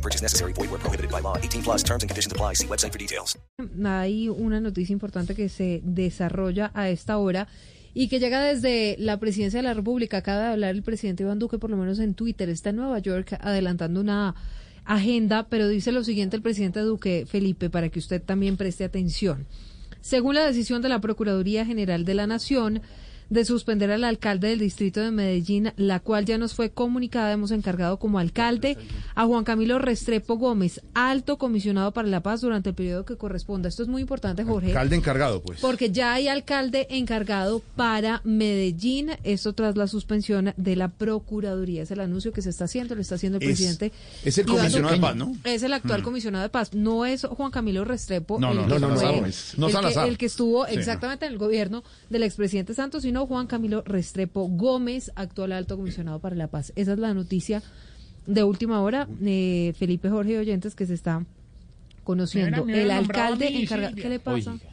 No purchase necessary. Void where prohibited by law. 18 plus terms and conditions apply. See website for details. Hay una noticia importante que se desarrolla a esta hora y que llega desde la presidencia de la República. Acaba de hablar el presidente Iván Duque, por lo menos en Twitter. Está en Nueva York adelantando una agenda, pero dice lo siguiente el presidente Duque, Felipe, para que usted también preste atención. Según la decisión de la Procuraduría General de la Nación, de suspender al alcalde del distrito de Medellín, la cual ya nos fue comunicada. Hemos encargado como alcalde a Juan Camilo Restrepo Gómez, alto comisionado para la paz durante el periodo que corresponda. Esto es muy importante, Jorge. Alcalde encargado, pues. Porque ya hay alcalde encargado para Medellín, esto tras la suspensión de la Procuraduría. Es el anuncio que se está haciendo, lo está haciendo el Es- presidente. es el comisionado de paz, ¿no? Es el actual comisionado de paz. No es Juan Camilo Restrepo. No, no, el no, que no, no, el que- Salazar. el que estuvo exactamente en el gobierno del expresidente Santos, sino Juan Camilo Restrepo Gómez, actual alto comisionado para la paz. Esa es la noticia de última hora, eh, Felipe Jorge Oyentes, que se está conociendo. El alcalde encargado. ¿Qué le pasa? Oiga.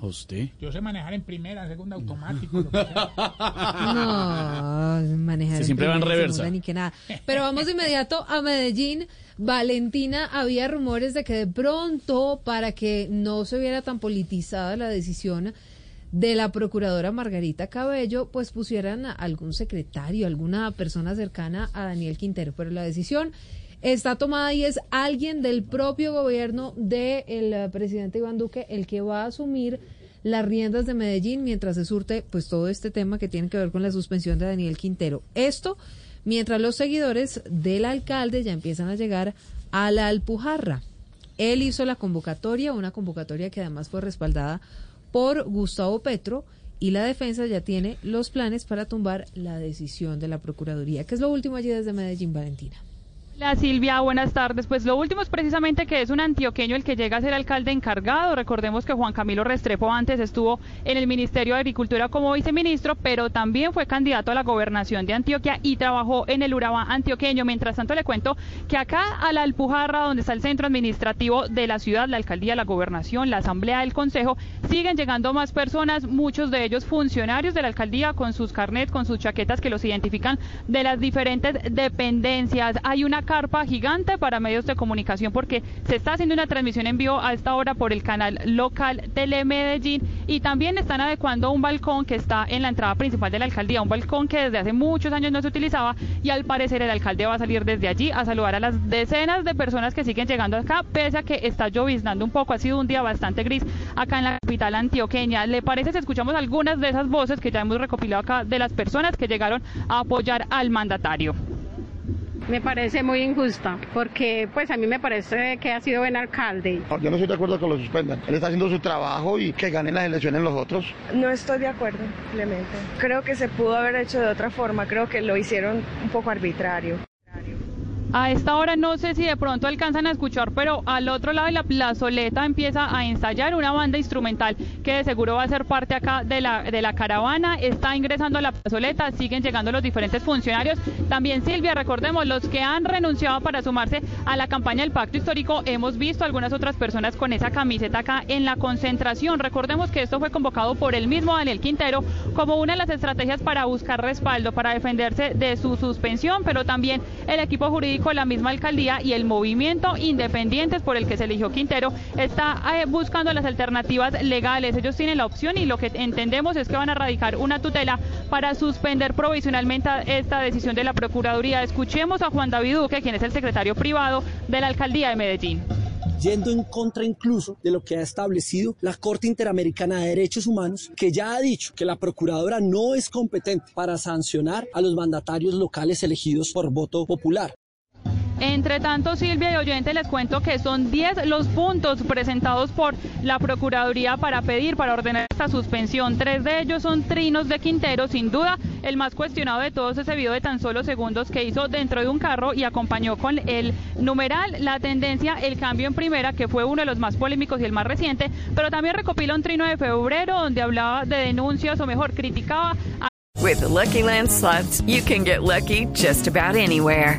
¿A usted? Yo sé manejar en primera, segunda, automático. lo que sea. No, manejar. Sí, siempre va en primera, reversa. segunda, Ni que nada. Pero vamos de inmediato a Medellín. Valentina, había rumores de que de pronto, para que no se viera tan politizada la decisión de la procuradora Margarita Cabello, pues pusieran a algún secretario, alguna persona cercana a Daniel Quintero. Pero la decisión está tomada y es alguien del propio gobierno del eh, presidente Iván Duque el que va a asumir las riendas de Medellín mientras se surte pues todo este tema que tiene que ver con la suspensión de Daniel Quintero. Esto mientras los seguidores del alcalde ya empiezan a llegar a la Alpujarra. Él hizo la convocatoria, una convocatoria que además fue respaldada por Gustavo Petro y la defensa ya tiene los planes para tumbar la decisión de la Procuraduría. ¿Qué es lo último allí desde Medellín, Valentina? Hola Silvia, buenas tardes. Pues lo último es precisamente que es un antioqueño el que llega a ser alcalde encargado. Recordemos que Juan Camilo Restrepo antes estuvo en el Ministerio de Agricultura como viceministro, pero también fue candidato a la gobernación de Antioquia y trabajó en el Urabá antioqueño. Mientras tanto le cuento que acá a la Alpujarra, donde está el centro administrativo de la ciudad, la alcaldía, la gobernación, la asamblea del consejo, siguen llegando más personas, muchos de ellos funcionarios de la alcaldía con sus carnets, con sus chaquetas que los identifican de las diferentes dependencias. Hay una carpa gigante para medios de comunicación porque se está haciendo una transmisión en vivo a esta hora por el canal local Telemedellín y también están adecuando un balcón que está en la entrada principal de la alcaldía, un balcón que desde hace muchos años no se utilizaba y al parecer el alcalde va a salir desde allí a saludar a las decenas de personas que siguen llegando acá, pese a que está lloviznando un poco, ha sido un día bastante gris acá en la capital antioqueña. ¿Le parece si escuchamos algunas de esas voces que ya hemos recopilado acá de las personas que llegaron a apoyar al mandatario? Me parece muy injusta, porque pues a mí me parece que ha sido buen alcalde. Yo no estoy de acuerdo con que lo suspendan. Él está haciendo su trabajo y que ganen las elecciones los otros. No estoy de acuerdo, Clemente. Creo que se pudo haber hecho de otra forma. Creo que lo hicieron un poco arbitrario. A esta hora no sé si de pronto alcanzan a escuchar, pero al otro lado de la plazoleta empieza a ensayar una banda instrumental que de seguro va a ser parte acá de la, de la caravana. Está ingresando a la plazoleta, siguen llegando los diferentes funcionarios. También Silvia, recordemos, los que han renunciado para sumarse a la campaña del Pacto Histórico, hemos visto algunas otras personas con esa camiseta acá en la concentración. Recordemos que esto fue convocado por el mismo Daniel Quintero como una de las estrategias para buscar respaldo, para defenderse de su suspensión, pero también el equipo jurídico la misma alcaldía y el movimiento independientes por el que se eligió Quintero está eh, buscando las alternativas legales. Ellos tienen la opción y lo que entendemos es que van a radicar una tutela para suspender provisionalmente esta decisión de la Procuraduría. Escuchemos a Juan David Duque, quien es el secretario privado de la alcaldía de Medellín yendo en contra incluso de lo que ha establecido la Corte Interamericana de Derechos Humanos, que ya ha dicho que la Procuradora no es competente para sancionar a los mandatarios locales elegidos por voto popular. Entre tanto, Silvia y oyente, les cuento que son 10 los puntos presentados por la Procuraduría para pedir, para ordenar esta suspensión. Tres de ellos son trinos de Quintero, sin duda. El más cuestionado de todos ese video de tan solo segundos que hizo dentro de un carro y acompañó con el numeral, la tendencia, el cambio en primera, que fue uno de los más polémicos y el más reciente, pero también recopila un trino de febrero donde hablaba de denuncias o mejor criticaba a With Lucky Land you can get lucky just about anywhere.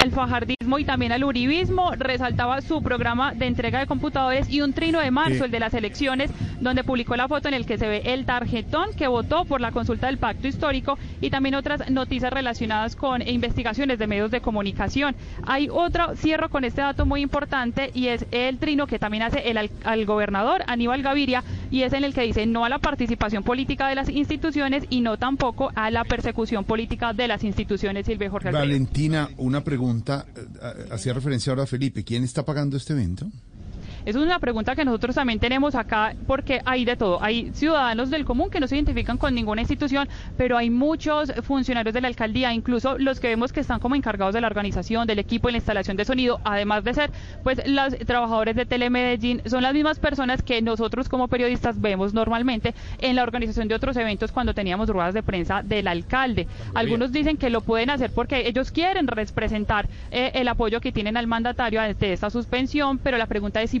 El fajardismo y también al uribismo, resaltaba su programa de entrega de computadores y un trino de marzo, el de las elecciones, donde publicó la foto en el que se ve el tarjetón que votó por la consulta del pacto histórico y también otras noticias relacionadas con investigaciones de medios de comunicación. Hay otro, cierro con este dato muy importante y es el trino que también hace el al, al gobernador Aníbal Gaviria y es en el que dice no a la participación política de las instituciones y no tampoco a la persecución política de las instituciones, Silvia Jorge. Valentina, una pregunta, eh, eh, hacía referencia ahora a Felipe, ¿quién está pagando este evento? Es una pregunta que nosotros también tenemos acá porque hay de todo. Hay ciudadanos del común que no se identifican con ninguna institución, pero hay muchos funcionarios de la alcaldía, incluso los que vemos que están como encargados de la organización, del equipo y la instalación de sonido, además de ser pues los trabajadores de Telemedellín, son las mismas personas que nosotros como periodistas vemos normalmente en la organización de otros eventos cuando teníamos ruedas de prensa del alcalde. Algunos dicen que lo pueden hacer porque ellos quieren representar eh, el apoyo que tienen al mandatario ante esta suspensión, pero la pregunta es si